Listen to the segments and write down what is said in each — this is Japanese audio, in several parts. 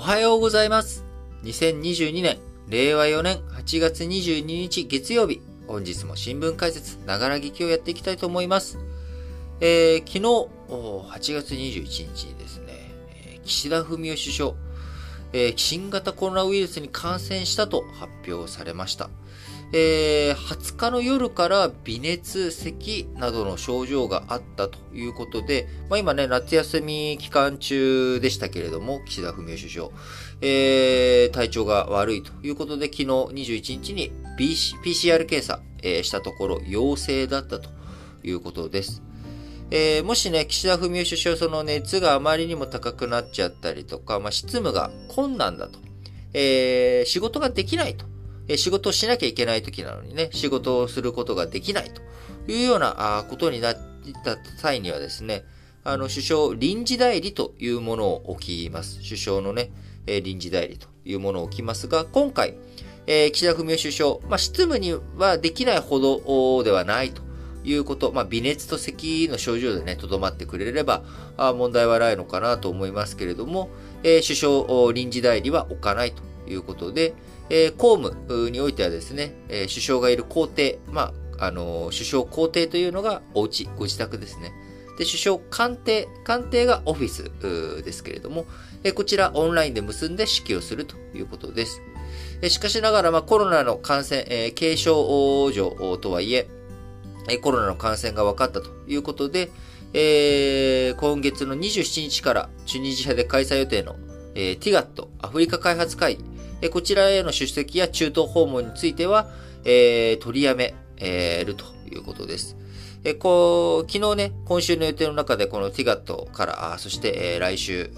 おはようございます。2022年、令和4年8月22日月曜日、本日も新聞解説、ながら劇をやっていきたいと思います。えー、昨日、8月21日にですね、岸田文雄首相、えー、新型コロナウイルスに感染したと発表されました。えー、20日の夜から微熱、咳などの症状があったということで、まあ、今ね、夏休み期間中でしたけれども、岸田文雄首相、えー、体調が悪いということで、昨日21日に PCR 検査、えー、したところ陽性だったということです。えー、もしね、岸田文雄首相、その熱があまりにも高くなっちゃったりとか、まあ、執務が困難だと、えー、仕事ができないとえ仕事をしなきゃいけない時なのにね、仕事をすることができないというようなことになった際にはですね、あの、首相臨時代理というものを置きます。首相のね、え臨時代理というものを置きますが、今回、え、岸田文雄首相、まあ、執務にはできないほどではないということ、まあ、微熱と咳の症状でね、とどまってくれれば、あ問題はないのかなと思いますけれども、えー、首相臨時代理は置かないということで、えー、公務においてはですね、えー、首相がいる公邸、まあ、あの、首相公邸というのがお家、ご自宅ですね。で、首相官邸、官邸がオフィスですけれども、えー、こちらオンラインで結んで指揮をするということです。えー、しかしながら、まあ、コロナの感染、えー、軽症状とはいえ、え、コロナの感染が分かったということで、えー、今月の27日からチュニジアで開催予定の、えー、ティガットアフリカ開発会、こちらへの出席や中東訪問については、えー、取りやめ、えー、るということです。えこう、昨日ね、今週の予定の中でこのティガットから、あそして、えー、来週、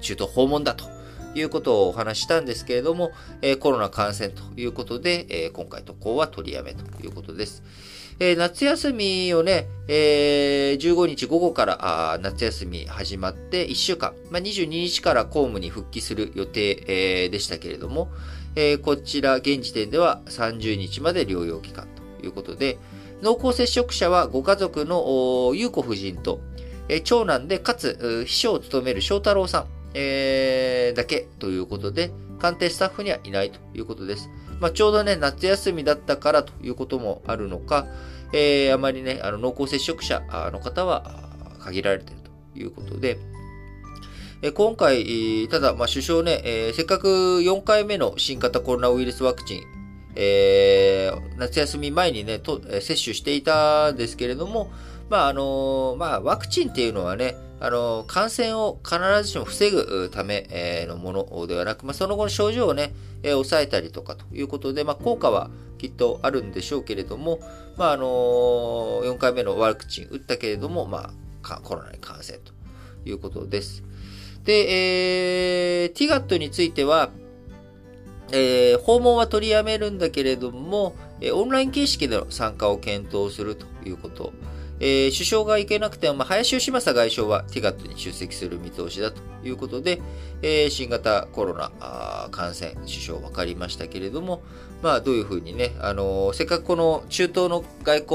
中東訪問だということをお話したんですけれども、えー、コロナ感染ということで、えー、今回渡航は取りやめということです。えー、夏休みをね、えー、15日午後からあ夏休み始まって1週間、まあ、22日から公務に復帰する予定、えー、でしたけれども、えー、こちら現時点では30日まで療養期間ということで、濃厚接触者はご家族の優子夫人と、えー、長男でかつ秘書を務める翔太郎さん、えー、だけということで、官邸スタッフにはいないということです。まあ、ちょうどね、夏休みだったからということもあるのか、えー、あまりね、あの濃厚接触者の方は限られているということで、え今回、ただ、まあ、首相ね、えー、せっかく4回目の新型コロナウイルスワクチン、えー、夏休み前にね、と接種していたんですけれども、まあ、あのまあ、ワクチンっていうのはね、あの、感染を必ずしも防ぐためのものではなく、まあ、その後の症状をね、抑えたりとかということで、まあ、効果はきっとあるんでしょうけれども、まあ、あの4回目のワクチン打ったけれども、まあ、コロナに感染ということです。で、えー、TGAT については、えー、訪問は取りやめるんだけれども、オンライン形式での参加を検討するということ。えー、首相が行けなくても、林芳正外相はティガットに出席する見通しだということで、えー、新型コロナ感染、首相分かりましたけれども、まあ、どういうふうにね、あのー、せっかくこの中東の外交、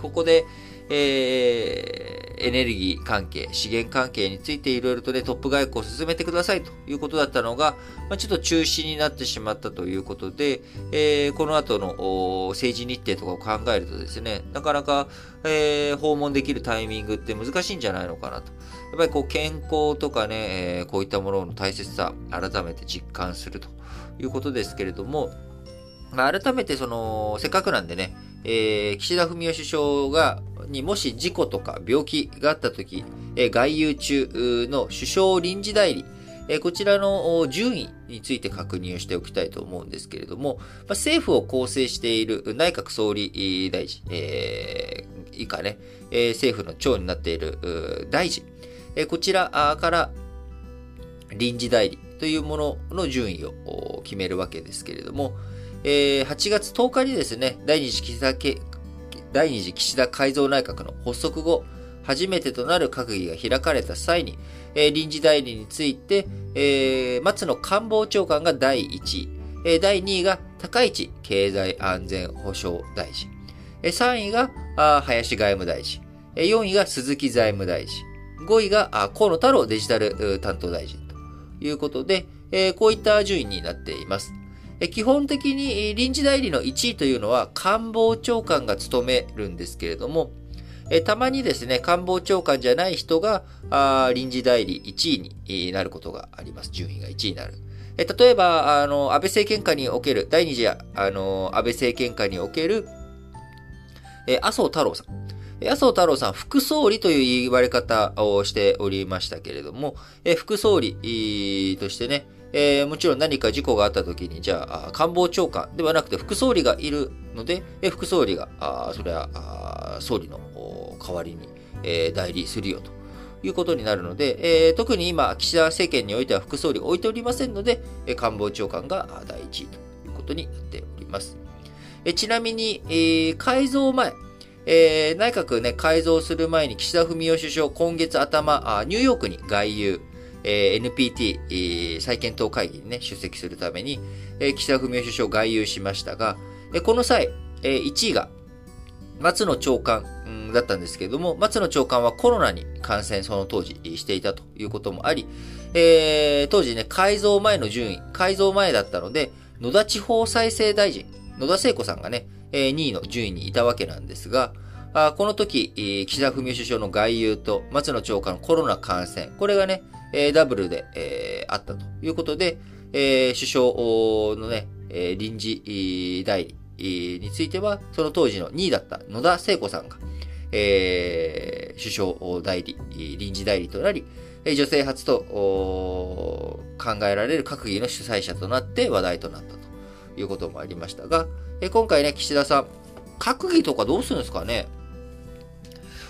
ここで、えー、エネルギー関係、資源関係についていろいろとね、トップ外交を進めてくださいということだったのが、まあ、ちょっと中止になってしまったということで、えー、この後の政治日程とかを考えるとですね、なかなか、えー、訪問できるタイミングって難しいんじゃないのかなと。やっぱりこう健康とかね、えー、こういったものの大切さ、改めて実感するということですけれども、まあ、改めてその、せっかくなんでね、えー、岸田文雄首相が、にもし事故とか病気があったとき、え、外遊中の首相臨時代理、え、こちらの順位について確認をしておきたいと思うんですけれども、ま、政府を構成している内閣総理大臣、えー、以下ね、え、政府の長になっている大臣、え、こちらから臨時代理というものの順位を決めるわけですけれども、え、8月10日にですね、第二次岸田第二次岸田改造内閣の発足後、初めてとなる閣議が開かれた際に、えー、臨時代理について、えー、松野官房長官が第1位、えー、第2位が高市経済安全保障大臣、えー、3位があ林外務大臣、えー、4位が鈴木財務大臣、5位があ河野太郎デジタル担当大臣ということで、えこういった順位になっています。基本的に臨時代理の1位というのは官房長官が務めるんですけれども、たまにですね、官房長官じゃない人が臨時代理1位になることがあります。順位が1位になる。例えば、あの、安倍政権下における、第二次、あの、安倍政権下における、麻生太郎さん。麻生太郎さん、副総理という言われ方をしておりましたけれども、副総理としてね、えー、もちろん何か事故があった時に、じゃあ、官房長官ではなくて副総理がいるので、え副総理が、あそれは総理の代わりに、え、代理するよということになるので、えー、特に今、岸田政権においては副総理を置いておりませんので、え官房長官が第一位ということになっております。えちなみに、えー、改造前、えー、内閣ね、改造する前に岸田文雄首相、今月頭、あニューヨークに外遊、えー、NPT、えー、再検討会議にね、出席するために、えー、岸田文雄首相外遊しましたが、えー、この際、えー、1位が松野長官、だったんですけれども、松野長官はコロナに感染その当時していたということもあり、えー、当時ね、改造前の順位、改造前だったので、野田地方再生大臣、野田聖子さんがね、え2位の順位にいたわけなんですが、あこの時、岸田文雄首相の外遊と松野長官のコロナ感染、これがね、えダブルで、え、あったということで、え、首相のね、え臨時代理については、その当時の2位だった野田聖子さんが、えー、首相代理、臨時代理となり、女性初と考えられる閣議の主催者となって話題となったということもありましたが、え今回ね、岸田さん、閣議とかどうするんですかね？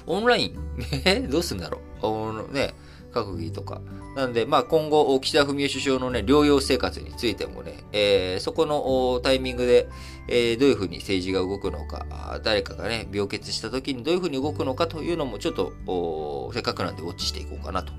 オンライン？どうするんだろう？ね、閣議とか。なんで、まあ今後、岸田文雄首相のね、療養生活についてもね、えー、そこのタイミングで、えー、どういうふうに政治が動くのか、誰かがね、病欠した時にどういうふうに動くのかというのも、ちょっと、せっかくなんでウォッチしていこうかなと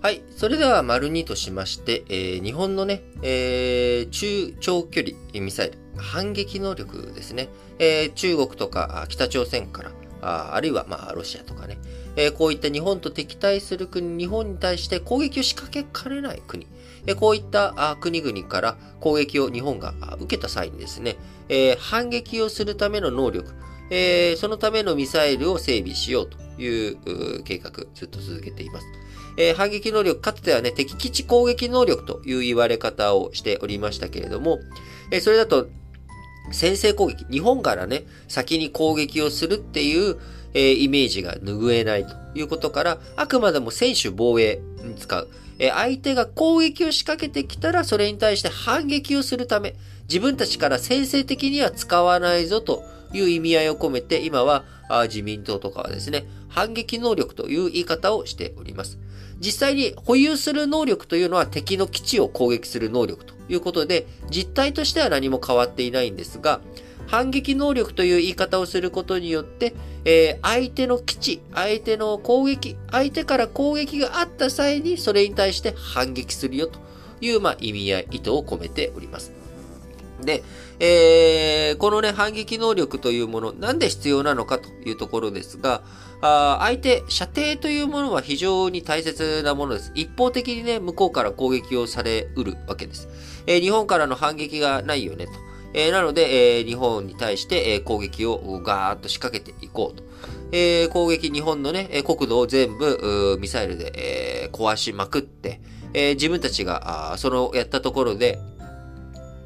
はい。それでは、丸2としまして、えー、日本のね、えー、中長距離ミサイル、反撃能力ですね。えー、中国とか北朝鮮から、ああるいは、まあ、ロシアとかね、えー、こういった日本と敵対する国、日本に対して攻撃を仕掛けかねない国、えー、こういったあ国々から攻撃を日本が受けた際にですね、えー、反撃をするための能力、えー、そのためのミサイルを整備しようという計画、ずっと続けています。えー、反撃能力、かつてはね、敵基地攻撃能力という言われ方をしておりましたけれども、えー、それだと、先制攻撃、日本からね、先に攻撃をするっていう、えー、イメージが拭えないということから、あくまでも選手防衛に使う。え、相手が攻撃を仕掛けてきたら、それに対して反撃をするため、自分たちから先制的には使わないぞという意味合いを込めて、今は自民党とかはですね、反撃能力という言い方をしております。実際に保有する能力というのは敵の基地を攻撃する能力ということで、実態としては何も変わっていないんですが、反撃能力という言い方をすることによって、えー、相手の基地、相手の攻撃、相手から攻撃があった際にそれに対して反撃するよという、まあ、意味合い、意図を込めております。で、えー、このね、反撃能力というもの、なんで必要なのかというところですが、あ相手、射程というものは非常に大切なものです。一方的にね、向こうから攻撃をされうるわけです。えー、日本からの反撃がないよねと。えー、なので、えー、日本に対して、えー、攻撃をガーッと仕掛けていこうと。えー、攻撃、日本のね、国土を全部、ミサイルで、えー、壊しまくって、えー、自分たちが、あそのやったところで、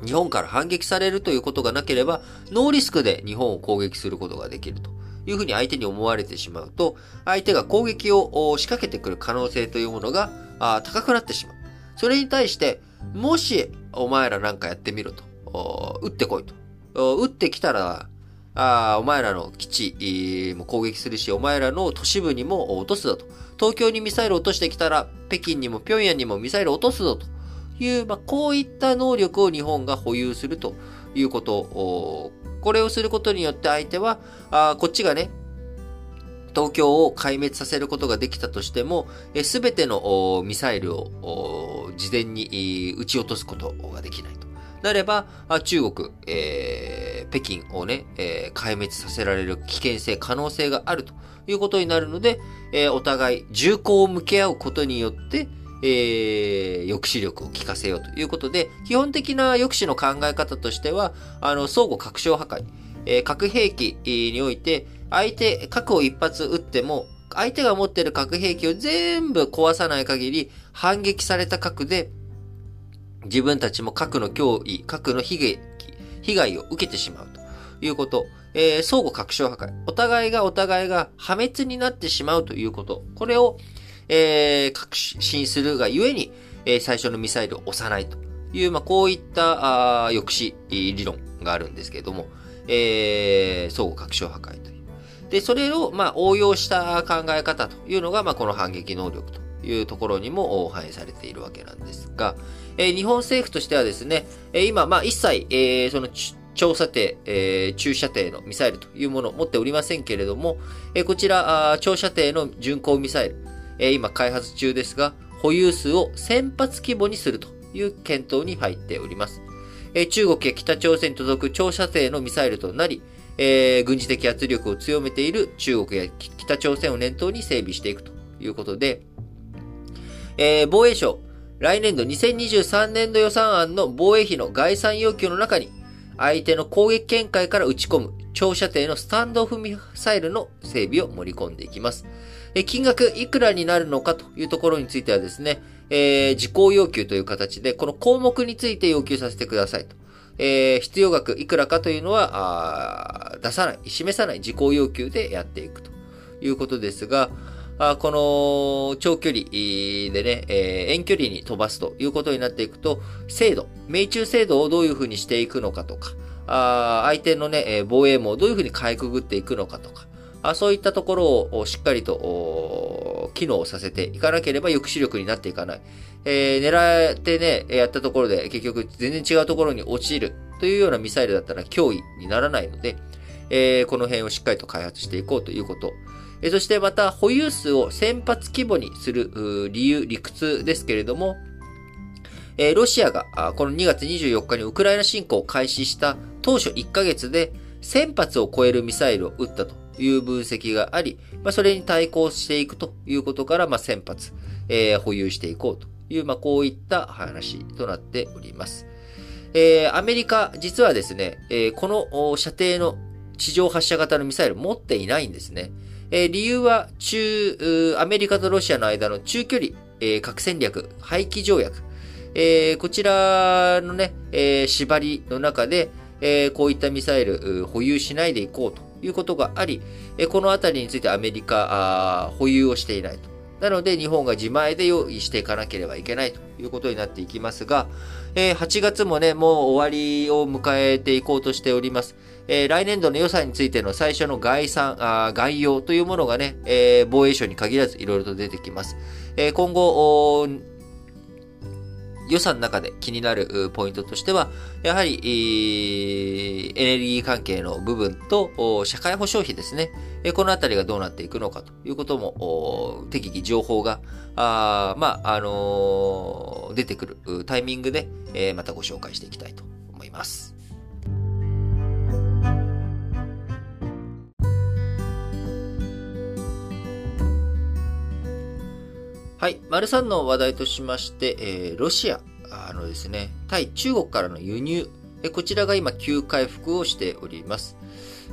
日本から反撃されるということがなければ、ノーリスクで日本を攻撃することができるというふうに相手に思われてしまうと、相手が攻撃を仕掛けてくる可能性というものが高くなってしまう。それに対して、もしお前らなんかやってみろと、撃ってこいと。撃ってきたら、あお前らの基地も攻撃するし、お前らの都市部にも落とすぞと。東京にミサイル落としてきたら、北京にも平壌にもミサイル落とすぞと。いう、まあ、こういった能力を日本が保有するということ、これをすることによって相手は、あこっちがね、東京を壊滅させることができたとしても、すべてのミサイルを事前に撃ち落とすことができないと。なれば、中国、えー、北京をね、えー、壊滅させられる危険性、可能性があるということになるので、えー、お互い銃口を向け合うことによって、えー、抑止力を効かせようということで、基本的な抑止の考え方としては、あの、相互拡張破壊、えー、核兵器において、相手、核を一発撃っても、相手が持っている核兵器を全部壊さない限り、反撃された核で、自分たちも核の脅威、核の悲劇、被害を受けてしまうということ。えー、相互拡張破壊。お互いがお互いが破滅になってしまうということ。これを、えー、確信するがゆえに、えー、最初のミサイルを押さないという、まあ、こういったあ抑止理論があるんですけれども、えー、相互拡張破壊という。で、それを、まあ、応用した考え方というのが、まあ、この反撃能力というところにも反映されているわけなんですが、えー、日本政府としてはですね、え、今、まあ、一切、えー、その、長射程、えー、中射程のミサイルというものを持っておりませんけれども、えー、こちら、長射程の巡航ミサイル、え、今開発中ですが、保有数を1000発規模にするという検討に入っております。え、中国や北朝鮮に届く長射程のミサイルとなり、えー、軍事的圧力を強めている中国や北朝鮮を念頭に整備していくということで、えー、防衛省、来年度2023年度予算案の防衛費の概算要求の中に、相手の攻撃見解から打ち込む長射程のスタンドオフミサイルの整備を盛り込んでいきます。金額いくらになるのかというところについてはですね、えー、事項要求という形で、この項目について要求させてくださいと。えー、必要額いくらかというのは、あ出さない、示さない事項要求でやっていくということですが、あこの長距離でね、えー、遠距離に飛ばすということになっていくと、精度、命中精度をどういうふうにしていくのかとか、あ相手のね、防衛網をどういうふうにかいくぐっていくのかとか、あそういったところをしっかりと機能させていかなければ抑止力になっていかない。えー、狙ってね、やったところで結局全然違うところに落ちるというようなミサイルだったら脅威にならないので、えー、この辺をしっかりと開発していこうということ。えー、そしてまた保有数を1000発規模にする理由、理屈ですけれども、えー、ロシアがこの2月24日にウクライナ侵攻を開始した当初1ヶ月で1000発を超えるミサイルを撃ったという分析があり、まあ、それに対抗していくということから、まあ、1000発、えー、保有していこうという、まあ、こういった話となっております。えー、アメリカ、実はですね、えー、この射程の地上発射型のミサイル持っていないんですね。えー、理由は、中、アメリカとロシアの間の中距離、え、核戦略、廃棄条約、え、こちらのね、え、縛りの中で、え、こういったミサイル保有しないでいこうということがあり、このあたりについてアメリカ、保有をしていないと。なので、日本が自前で用意していかなければいけないということになっていきますが、え8月もね、もう終わりを迎えていこうとしております。え来年度の予算についての最初の概算、あ概要というものがね、え防衛省に限らずいろいろと出てきます。え今後、予算の中で気になるポイントとしては、やはり、エネルギー関係の部分と、社会保障費ですね。このあたりがどうなっていくのかということも、適宜情報が、あまあ、あのー、出てくるタイミングで、えまたご紹介していきたいと思います。はい。丸3の話題としまして、えー、ロシアのですね、対中国からの輸入、こちらが今急回復をしております。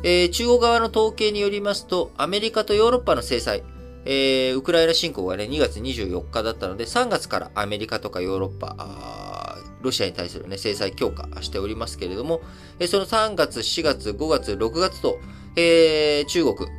えー、中国側の統計によりますと、アメリカとヨーロッパの制裁、えー、ウクライナ侵攻がね、2月24日だったので、3月からアメリカとかヨーロッパ、ロシアに対するね、制裁強化しておりますけれども、その3月、4月、5月、6月と、えー、中国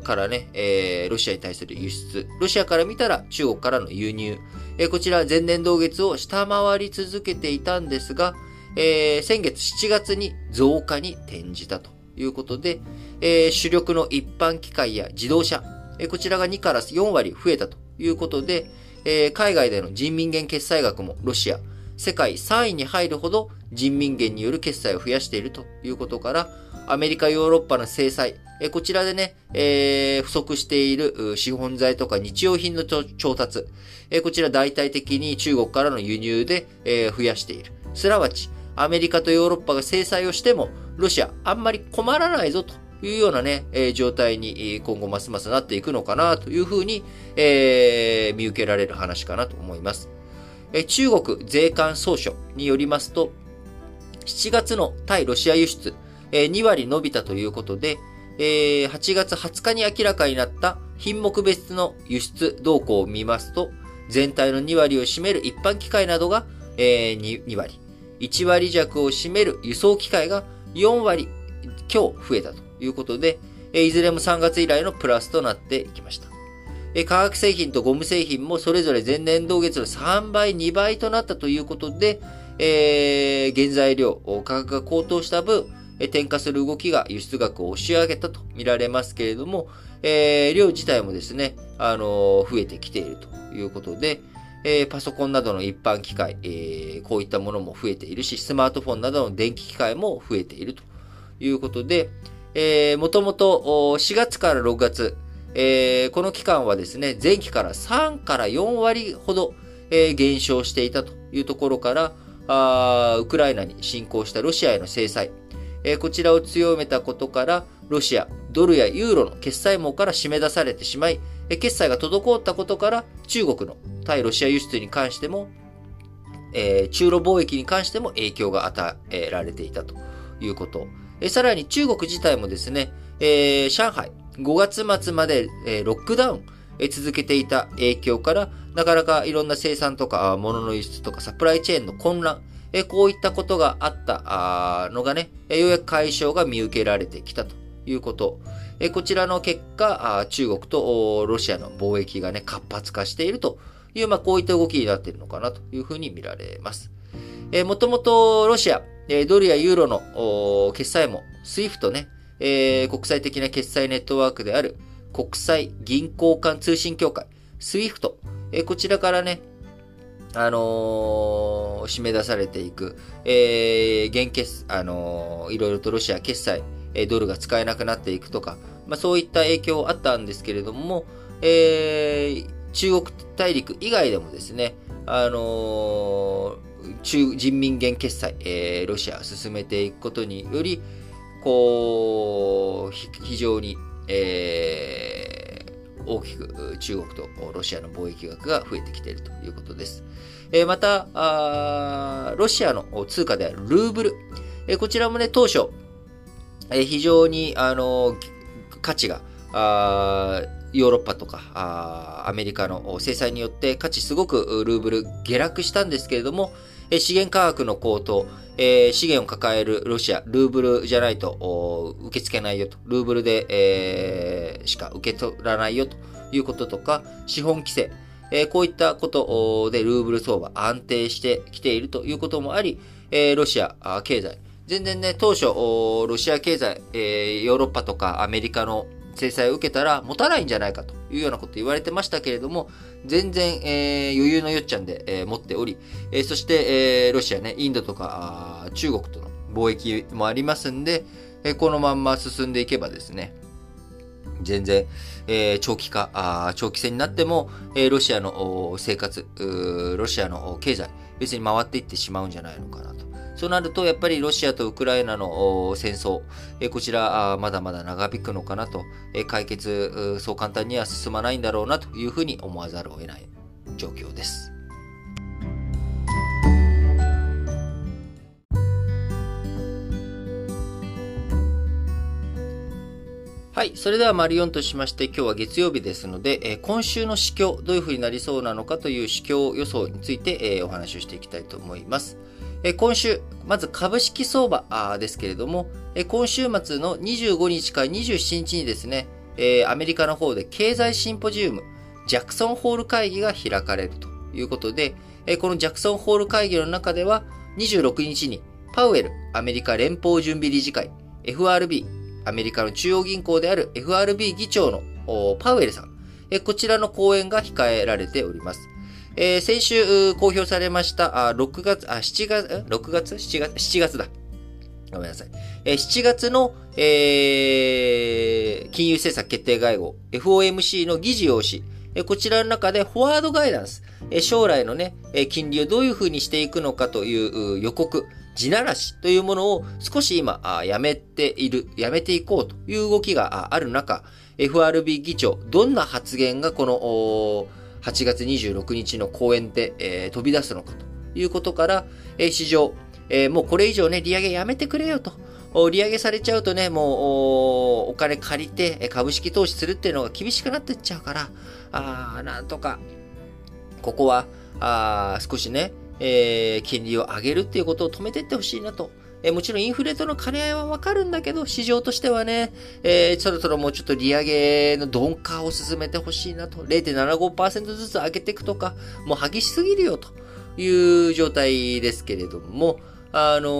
からね、えー、ロシアに対する輸出、ロシアから見たら中国からの輸入、えー、こちら前年同月を下回り続けていたんですが、えー、先月7月に増加に転じたということで、えー、主力の一般機械や自動車、えー、こちらが2から4割増えたということで、えー、海外での人民元決済額もロシア、世界3位に入るほど人民元による決済を増やしているということから、アメリカ、ヨーロッパの制裁、えこちらでね、えー、不足している資本財とか日用品の調達、えこちら大体的に中国からの輸入で、えー、増やしている。すなわち、アメリカとヨーロッパが制裁をしても、ロシアあんまり困らないぞというようなね、えー、状態に今後ますますなっていくのかなというふうに、えー、見受けられる話かなと思います。え、中国税関総署によりますと、7月の対ロシア輸出、え、2割伸びたということで、えー、8月20日に明らかになった品目別の輸出動向を見ますと、全体の2割を占める一般機械などが、えー、2, 割、1割弱を占める輸送機械が4割強増えたということで、いずれも3月以来のプラスとなっていきました。化学製品とゴム製品もそれぞれ前年同月の3倍、2倍となったということで、原材料、価格が高騰した分、転嫁する動きが輸出額を押し上げたと見られますけれども、えー、量自体もですね、あのー、増えてきているということで、えー、パソコンなどの一般機械、えー、こういったものも増えているし、スマートフォンなどの電気機械も増えているということで、えー、もともと4月から6月、えー、この期間はですね、前期から3から4割ほど、えー、減少していたというところから、あウクライナに侵攻したロシアへの制裁、え、こちらを強めたことから、ロシア、ドルやユーロの決済網から締め出されてしまい、え、決済が滞ったことから、中国の対ロシア輸出に関しても、え、中ロ貿易に関しても影響が与えられていたということ。え、さらに中国自体もですね、えー、上海、5月末まで、え、ロックダウン、え、続けていた影響から、なかなかいろんな生産とか、物の輸出とか、サプライチェーンの混乱、えこういったことがあったのがね、ようやく解消が見受けられてきたということ。えこちらの結果、中国とロシアの貿易がね、活発化しているという、まあ、こういった動きになっているのかなというふうに見られます。えもともとロシア、えドルやユーロの決済も、SWIFT ね、えー、国際的な決済ネットワークである国際銀行間通信協会、SWIFT、えー、こちらからね、あのー、締め出されていく、えー、現決、あのー、いろいろとロシア決済、え、ドルが使えなくなっていくとか、まあ、そういった影響あったんですけれども、えー、中国大陸以外でもですね、あのー、中人民元決済、えー、ロシア進めていくことにより、こう、非常に、えー、大きく中国とロシアの貿易額が増えてきているということです。えまたロシアの通貨であるルーブル。えこちらもね、当初、え非常に、あの価値が、ヨーロッパとかアメリカの制裁によって価値すごくルーブル下落したんですけれども、資源価格の高騰、えー、資源を抱えるロシア、ルーブルじゃないと受け付けないよと、ルーブルで、えー、しか受け取らないよと。いうこととか、資本規制、えー、こういったことでルーブル相場安定してきていると。いうこともあり、え、ロシア経済、全然ね、当初、ロシア経済、え、ヨーロッパとかアメリカの制裁を受けたら持たないんじゃないかというようなこと言われてましたけれども、全然、えー、余裕のよっちゃんで、えー、持っており、えー、そして、えー、ロシアね、インドとか中国との貿易もありますんで、えー、このまんま進んでいけばですね、全然、えー、長期化あ、長期戦になっても、えー、ロシアの生活、ロシアの経済、別に回っていってしまうんじゃないのかなと。そうなると、やっぱりロシアとウクライナの戦争、こちら、まだまだ長引くのかなと、解決、そう簡単には進まないんだろうなというふうに思わざるを得ない状況です。はい。それでは、マリオンとしまして、今日は月曜日ですので、えー、今週の市況、どういうふうになりそうなのかという市況予想について、えー、お話をしていきたいと思います。今週、まず株式相場ですけれども、今週末の25日から27日にですね、アメリカの方で経済シンポジウム、ジャクソンホール会議が開かれるということで、このジャクソンホール会議の中では、26日にパウエル、アメリカ連邦準備理事会、FRB、アメリカの中央銀行である FRB 議長のパウエルさん、こちらの講演が控えられております。えー、先週公表されました、あ6月、あ、7月、6月 ?7 月 ?7 月だ。ごめんなさい。えー、7月の、えー、金融政策決定会合、FOMC の議事要旨、えー、こちらの中でフォワードガイダンス、えー、将来のね、えー、金利をどういうふうにしていくのかという予告、地ならしというものを少し今、あやめている、やめていこうという動きがある中、FRB 議長、どんな発言がこの8月26日の講演で、えー、飛び出すのかということから、えー、市場、えー、もうこれ以上ね、利上げやめてくれよと。利上げされちゃうとね、もうお金借りて株式投資するっていうのが厳しくなってっちゃうから、あなんとか、ここはあ少しね、えー、金利を上げるっていうことを止めていってほしいなと。え、もちろんインフレとの兼ね合いはわかるんだけど、市場としてはね、えー、そろそろもうちょっと利上げの鈍化を進めてほしいなと。0.75%ずつ上げていくとか、もう激しすぎるよという状態ですけれども、あの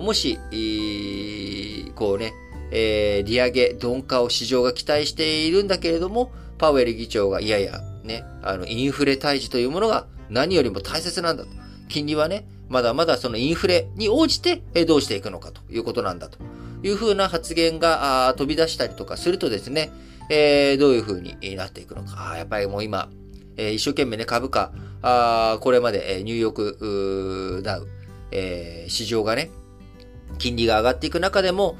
ー、もし、えー、こうね、えー、利上げ、鈍化を市場が期待しているんだけれども、パウエル議長が、いやいや、ね、あの、インフレ退治というものが何よりも大切なんだと。金利はね、まだまだそのインフレに応じてどうしていくのかということなんだというふうな発言が飛び出したりとかするとですね、えー、どういうふうになっていくのか。やっぱりもう今、えー、一生懸命ね、株価、あこれまでニューヨークダウ、えー、市場がね、金利が上がっていく中でも、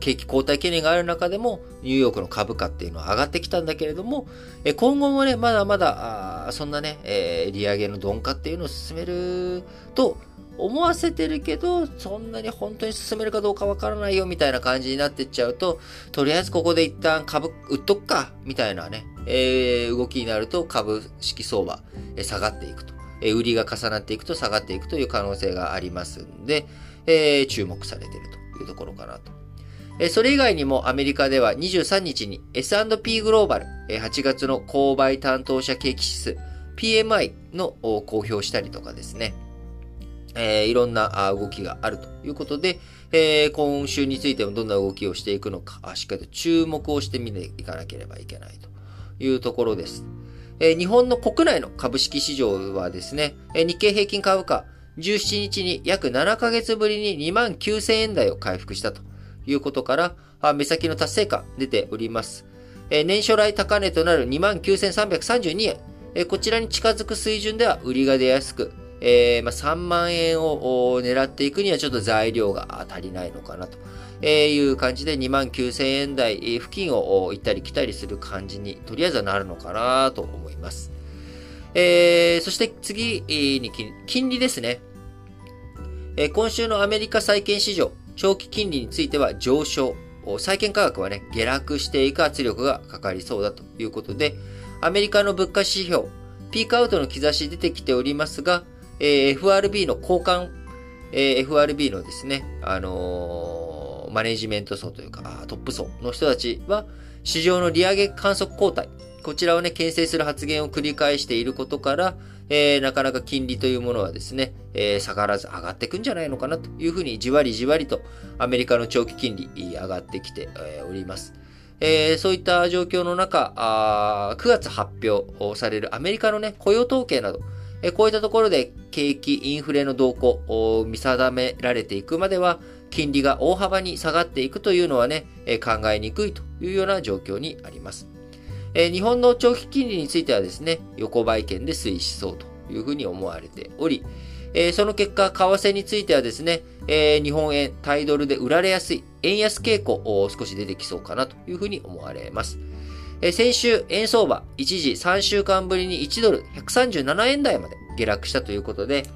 景気後退懸念がある中でも、ニューヨークの株価っていうのは上がってきたんだけれども、え今後もね、まだまだ、そんなね、え、利上げの鈍化っていうのを進めると思わせてるけど、そんなに本当に進めるかどうかわからないよみたいな感じになってっちゃうと、とりあえずここで一旦株売っとくか、みたいなね、え、動きになると株式相場、え下がっていくと。売りが重なっていくと下がっていくという可能性がありますんで、えー、注目されているというところかなと。それ以外にもアメリカでは23日に S&P グローバル、え8月の購買担当者景気指数 PMI の公表したりとかですね、えー、いろんな動きがあるということで、えー、今週についてもどんな動きをしていくのか、しっかりと注目をしてみていかなければいけないというところです。日本の国内の株式市場はですね、日経平均株価17日に約7ヶ月ぶりに2万9000円台を回復したということから、目先の達成感出ております。年初来高値となる2万9332円。こちらに近づく水準では売りが出やすく、えー、まあ、3万円を狙っていくにはちょっと材料が足りないのかなとえいう感じで2万9000円台付近を行ったり来たりする感じにとりあえずはなるのかなと思います。えー、そして次に金利ですね。え今週のアメリカ債券市場、長期金利については上昇。債券価格はね、下落していく圧力がかかりそうだということで、アメリカの物価指標、ピークアウトの兆し出てきておりますが、えー、FRB の交換、えー、FRB のですね、あのー、マネジメント層というか、トップ層の人たちは、市場の利上げ観測後退、こちらをね、牽制する発言を繰り返していることから、えー、なかなか金利というものはですね、えー、下がらず上がっていくんじゃないのかなというふうにじわりじわりとアメリカの長期金利上がってきております。えー、そういった状況の中あ、9月発表されるアメリカのね、雇用統計など、えー、こういったところで景気、インフレの動向を見定められていくまでは、金利が大幅に下がっていくというのはね、考えにくいというような状況にあります。日本の長期金利についてはですね、横ばい圏で推移しそうというふうに思われており、その結果、為替についてはですね、日本円、タイドルで売られやすい円安傾向を少し出てきそうかなというふうに思われます。先週、円相場、一時3週間ぶりに1ドル137円台まで下落したということで、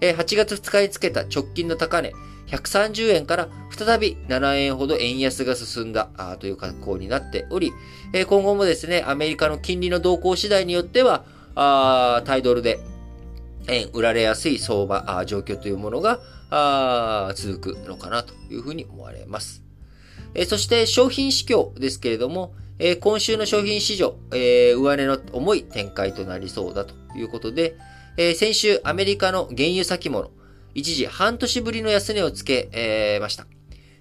えー、8月2日につけた直近の高値、130円から再び7円ほど円安が進んだという格好になっており、今後もですね、アメリカの金利の動向次第によっては、タイドルで円売られやすい相場、状況というものが続くのかなというふうに思われます。そして商品市況ですけれども、今週の商品市場、上値の重い展開となりそうだということで、え先週アメリカの原油先物、一時半年ぶりの安値をつけ、えー、ました。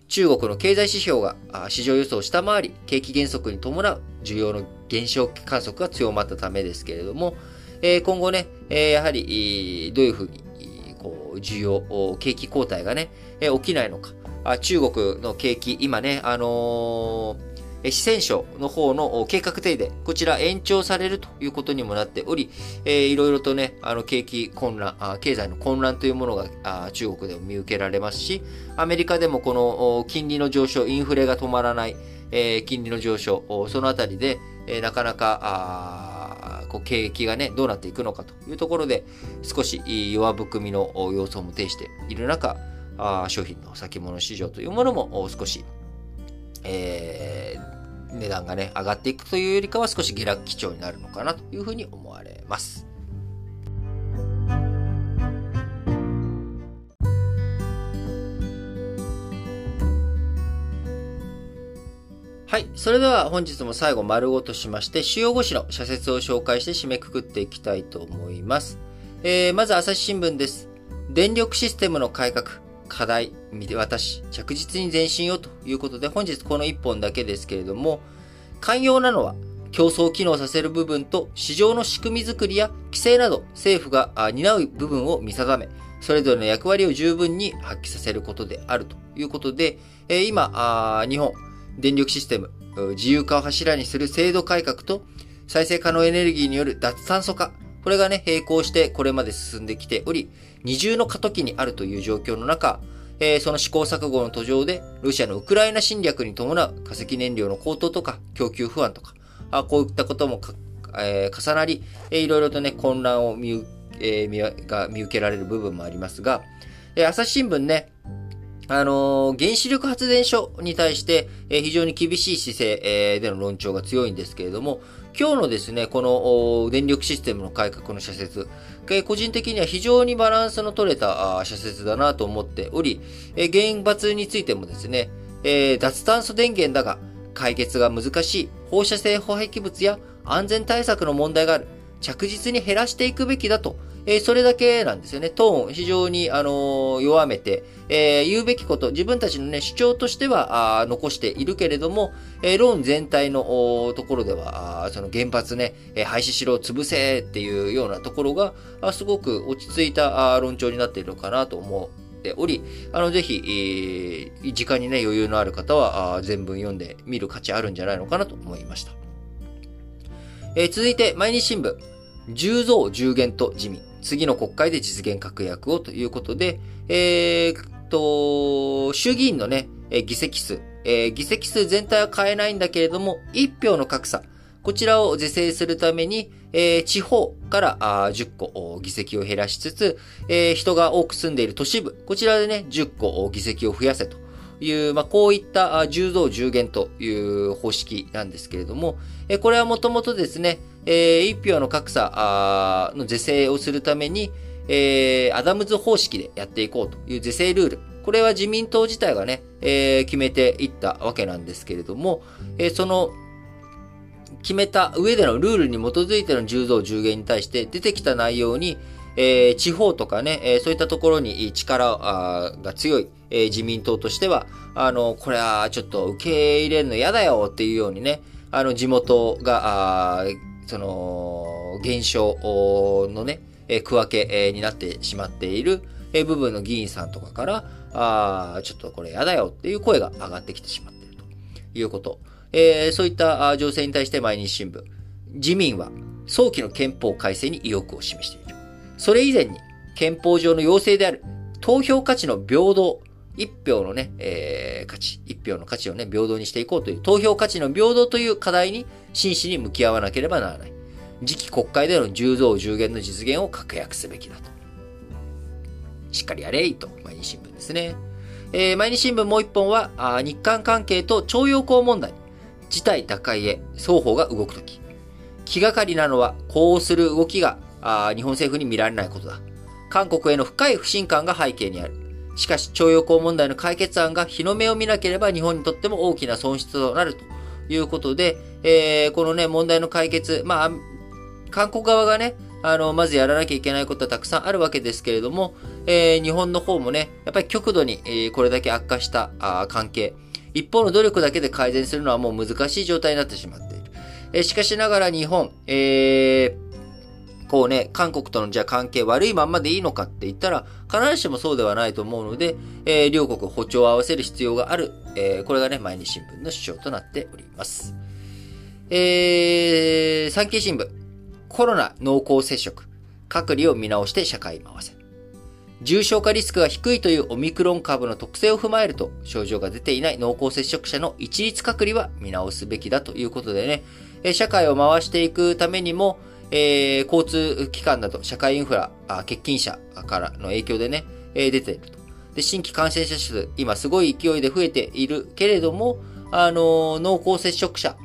中国の経済指標が市場予想を下回り、景気減速に伴う需要の減少観測が強まったためですけれども、え、今後ね、え、やはり、どういうふうに、こう、需要、景気後退がね、え、起きないのか。あ中国の景気、今ね、あの四川省の方の計画停電、こちら延長されるということにもなっており、えー、いろいろとね、あの景気混乱、経済の混乱というものが中国でも見受けられますし、アメリカでもこの金利の上昇、インフレが止まらない、えー、金利の上昇、そのあたりで、えー、なかなか、こう景気がね、どうなっていくのかというところで、少し弱含みの様相も呈している中、あ商品の先物市場というものも少しえー、値段がね、上がっていくというよりかは少し下落基調になるのかなというふうに思われます。はい。それでは本日も最後丸ごとしまして、主要5紙の社説を紹介して締めくくっていきたいと思います。えー、まず朝日新聞です。電力システムの改革。課題見て渡し、着実に前進をということで、本日この1本だけですけれども、寛容なのは競争を機能させる部分と市場の仕組みづくりや規制など政府が担う部分を見定め、それぞれの役割を十分に発揮させることであるということで、今、日本、電力システム、自由化を柱にする制度改革と再生可能エネルギーによる脱炭素化、これがね、並行してこれまで進んできており、二重の過渡期にあるという状況の中、えー、その試行錯誤の途上で、ロシアのウクライナ侵略に伴う化石燃料の高騰とか、供給不安とか、あこういったこともえー、重なり、えー、いろいろとね、混乱を見,、えー、見が見受けられる部分もありますが、えー、朝日新聞ね、あのー、原子力発電所に対して、えー、非常に厳しい姿勢、えー、での論調が強いんですけれども、今日のですね、この電力システムの改革の社説、個人的には非常にバランスの取れた社説だなと思っており、原発についてもですね、脱炭素電源だが解決が難しい放射性保壁物や安全対策の問題がある。着実に減らしていくべきだとえー、それだけなんですよね。トーン、非常に、あのー、弱めて、えー、言うべきこと、自分たちのね、主張としては、あ残しているけれども、えー、論全体のところでは、あその原発ね、えー、廃止しろ、潰せっていうようなところが、あすごく落ち着いたあ論調になっているのかなと思っており、あの、ぜひ、えー、時間にね、余裕のある方は、あ全文読んでみる価値あるんじゃないのかなと思いました。えー、続いて、毎日新聞。10増10減と自民。次の国会で実現確約をということで、えー、と、衆議院のね、議席数、えー、議席数全体は変えないんだけれども、1票の格差、こちらを是正するために、えー、地方からあ10個議席を減らしつつ、えー、人が多く住んでいる都市部、こちらでね、10個議席を増やせという、まあ、こういった10増10減という方式なんですけれども、え、これはもともとですね、えー、1票の格差の是正をするために、えー、アダムズ方式でやっていこうという是正ルール。これは自民党自体がね、えー、決めていったわけなんですけれども、えー、その、決めた上でのルールに基づいての10増10減に対して出てきた内容に、えー、地方とかね、えー、そういったところに力が強い、えー、自民党としては、あの、これはちょっと受け入れるの嫌だよっていうようにね、あの、地元が、その、現象のね、え区分け、になってしまっている、え部分の議員さんとかから、あちょっとこれ嫌だよっていう声が上がってきてしまっているということ。えー、そういった情勢に対して毎日新聞、自民は早期の憲法改正に意欲を示している。それ以前に憲法上の要請である投票価値の平等、一票のね、えー、価値、一票の価値をね、平等にしていこうという、投票価値の平等という課題に真摯に向き合わなければならない。次期国会での10増10減の実現を確約すべきだと。しっかりやれいと、毎日新聞ですね。えー、毎日新聞もう一本は、あ日韓関係と徴用工問題、事態打開へ双方が動くとき。気がかりなのは、こうする動きがあ日本政府に見られないことだ。韓国への深い不信感が背景にある。しかし、徴用工問題の解決案が日の目を見なければ日本にとっても大きな損失となるということで、えー、このね、問題の解決、まあ、韓国側がね、あの、まずやらなきゃいけないことはたくさんあるわけですけれども、えー、日本の方もね、やっぱり極度に、えー、これだけ悪化したあ関係、一方の努力だけで改善するのはもう難しい状態になってしまっている。えー、しかしながら日本、えー、こうね、韓国とのじゃあ関係悪いまんまでいいのかって言ったら、必ずしもそうではないと思うので、えー、両国歩調を合わせる必要がある。えー、これがね、毎日新聞の主張となっております。えー、産経新聞。コロナ濃厚接触。隔離を見直して社会回せ。重症化リスクが低いというオミクロン株の特性を踏まえると、症状が出ていない濃厚接触者の一律隔離は見直すべきだということでね、社会を回していくためにも、えー、交通機関など社会インフラ、欠勤者からの影響でね、えー、出ていると。で、新規感染者数、今すごい勢いで増えているけれども、あのー、濃厚接触者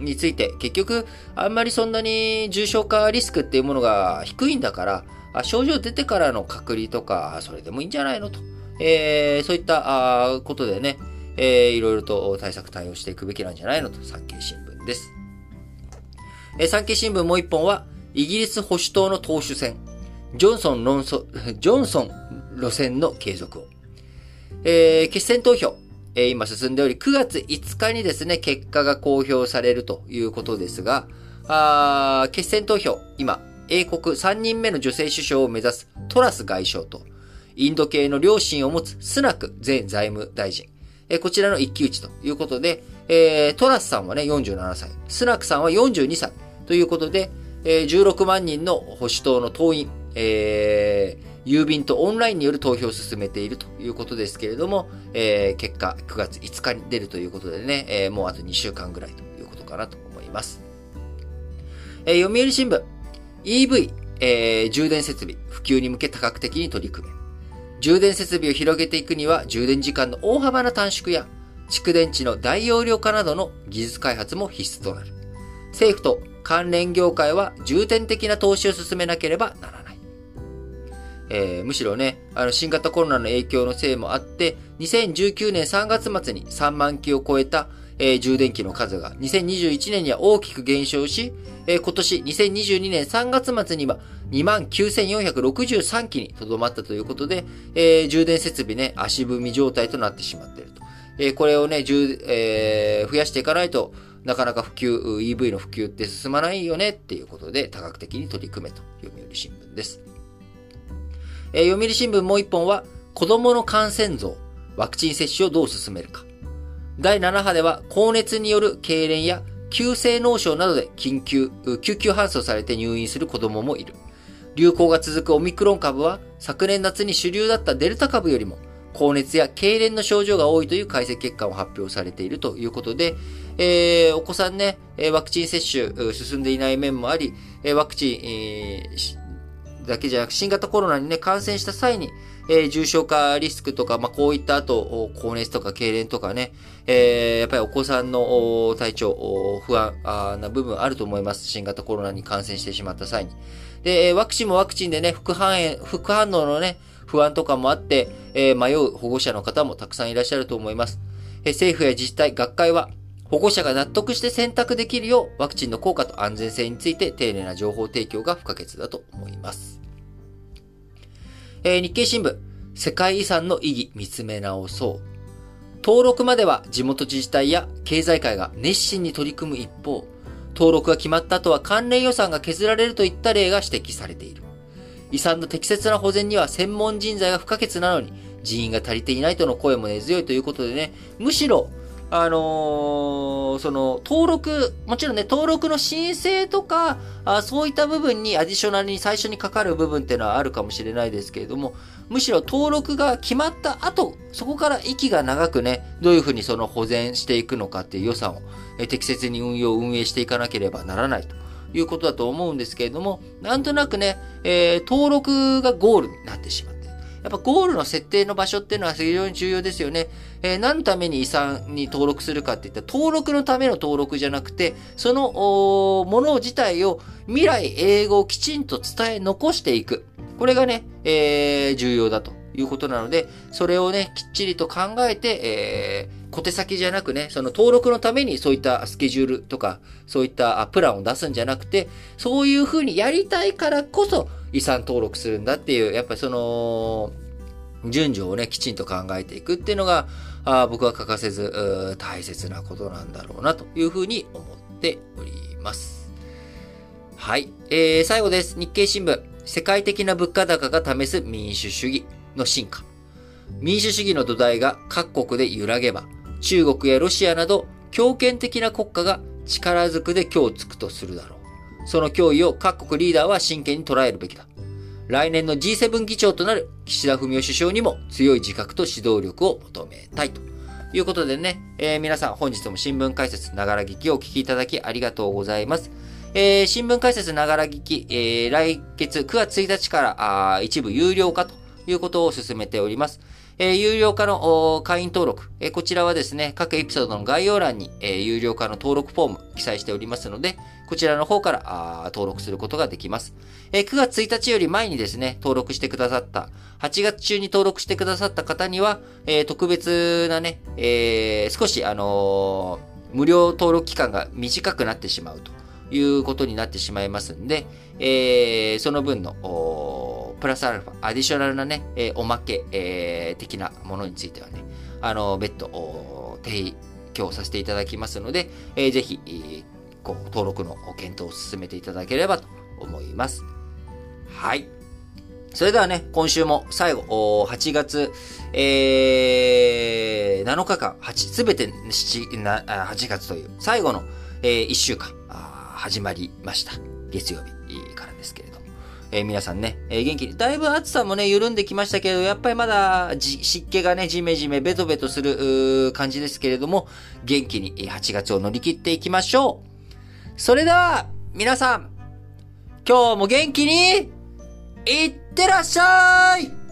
について、結局、あんまりそんなに重症化リスクっていうものが低いんだから、あ症状出てからの隔離とか、それでもいいんじゃないのと。えー、そういったあことでね、えー、いろいろと対策対応していくべきなんじゃないのと、産経新聞です。えー、産経新聞もう一本は、イギリス保守党の党首選、ジョンソン論争、ジョンソン路線の継続を。えー、決選投票、えー、今進んでおり、9月5日にですね、結果が公表されるということですが、あ決選投票、今、英国3人目の女性首相を目指すトラス外相と、インド系の両親を持つスナク前財務大臣、えー、こちらの一騎打ちということで、えー、トラスさんはね、47歳、スナクさんは42歳ということで、え16万人の保守党の党員、えー、郵便とオンラインによる投票を進めているということですけれども、えー、結果9月5日に出るということでね、えー、もうあと2週間ぐらいということかなと思います。えー、読売新聞、EV、えー、充電設備、普及に向け多角的に取り組め。充電設備を広げていくには、充電時間の大幅な短縮や、蓄電池の大容量化などの技術開発も必須となる。政府と関連業界は重点的な投資を進めなければならない。えー、むしろね、あの、新型コロナの影響のせいもあって、2019年3月末に3万機を超えた、えー、充電器の数が2021年には大きく減少し、えー、今年2022年3月末には29,463機にとどまったということで、えー、充電設備ね、足踏み状態となってしまっていると。えー、これをね、えー、増やしていかないと、なかなか普及、EV の普及って進まないよねっていうことで多角的に取り組めと読売新聞です。えー、読売新聞もう一本は子供の感染増、ワクチン接種をどう進めるか。第7波では高熱による痙攣や急性脳症などで緊急、救急搬送されて入院する子供もいる。流行が続くオミクロン株は昨年夏に主流だったデルタ株よりも高熱や痙攣の症状が多いという解析結果も発表されているということで、えー、お子さんね、ワクチン接種進んでいない面もあり、ワクチン、えー、だけじゃなく新型コロナにね、感染した際に、えー、重症化リスクとか、まあ、こういった後、高熱とか痙攣とかね、えー、やっぱりお子さんの体調、不安な部分あると思います。新型コロナに感染してしまった際に。で、ワクチンもワクチンでね、副反応、副反応のね、不安とかもあって、えー、迷う保護者の方もたくさんいらっしゃると思います。えー、政府や自治体、学会は、保護者が納得して選択できるよう、ワクチンの効果と安全性について丁寧な情報提供が不可欠だと思います。えー、日経新聞、世界遺産の意義見つめ直そう。登録までは地元自治体や経済界が熱心に取り組む一方、登録が決まった後は関連予算が削られるといった例が指摘されている。遺産の適切な保全には専門人材が不可欠なのに、人員が足りていないとの声も根強いということでね、むしろ、あのー、その、登録、もちろんね、登録の申請とか、あそういった部分にアディショナルに最初にかかる部分っていうのはあるかもしれないですけれども、むしろ登録が決まった後、そこから息が長くね、どういうふうにその保全していくのかっていう予算を、え適切に運用、運営していかなければならないと。いうことだと思うんですけれども、なんとなくね、えー、登録がゴールになってしまって。やっぱゴールの設定の場所っていうのは非常に重要ですよね。えー、何のために遺産に登録するかって言ったら、登録のための登録じゃなくて、そのもの自体を未来英語をきちんと伝え残していく。これがね、えー、重要だということなので、それをね、きっちりと考えて、えー、小手先じゃなくね、その登録のためにそういったスケジュールとか、そういったプランを出すんじゃなくて、そういうふうにやりたいからこそ遺産登録するんだっていう、やっぱりその、順序をね、きちんと考えていくっていうのが、あ僕は欠かせず大切なことなんだろうなというふうに思っております。はい。えー、最後です。日経新聞。世界的な物価高が試す民主主義の進化。民主主義の土台が各国で揺らげば、中国やロシアなど強権的な国家が力ずくで今日つくとするだろう。その脅威を各国リーダーは真剣に捉えるべきだ。来年の G7 議長となる岸田文雄首相にも強い自覚と指導力を求めたいということでね、えー、皆さん本日も新聞解説ながら聞きをお聞きいただきありがとうございます。えー、新聞解説ながら聞き、えー、来月9月1日からあ一部有料化ということを進めております。え、有料化の会員登録、え、こちらはですね、各エピソードの概要欄に、え、有料化の登録フォーム記載しておりますので、こちらの方から登録することができます。え、9月1日より前にですね、登録してくださった、8月中に登録してくださった方には、え、特別なね、え、少しあの、無料登録期間が短くなってしまうということになってしまいますんで、え、その分の、プラスアルファ、アディショナルなね、えー、おまけ、えー、的なものについてはね、あの、別途、提供させていただきますので、えー、ぜひ、こう、登録の検討を進めていただければと思います。はい。それではね、今週も最後、8月、えー、7日間、8、すべて8月という最後の、えー、1週間、始まりました。月曜日からですけど。えー、皆さんね、えー、元気。に、だいぶ暑さもね、緩んできましたけど、やっぱりまだ湿気がね、じめじめ、ベトベトする感じですけれども、元気に8月を乗り切っていきましょう。それでは、皆さん、今日も元気に、いってらっしゃい！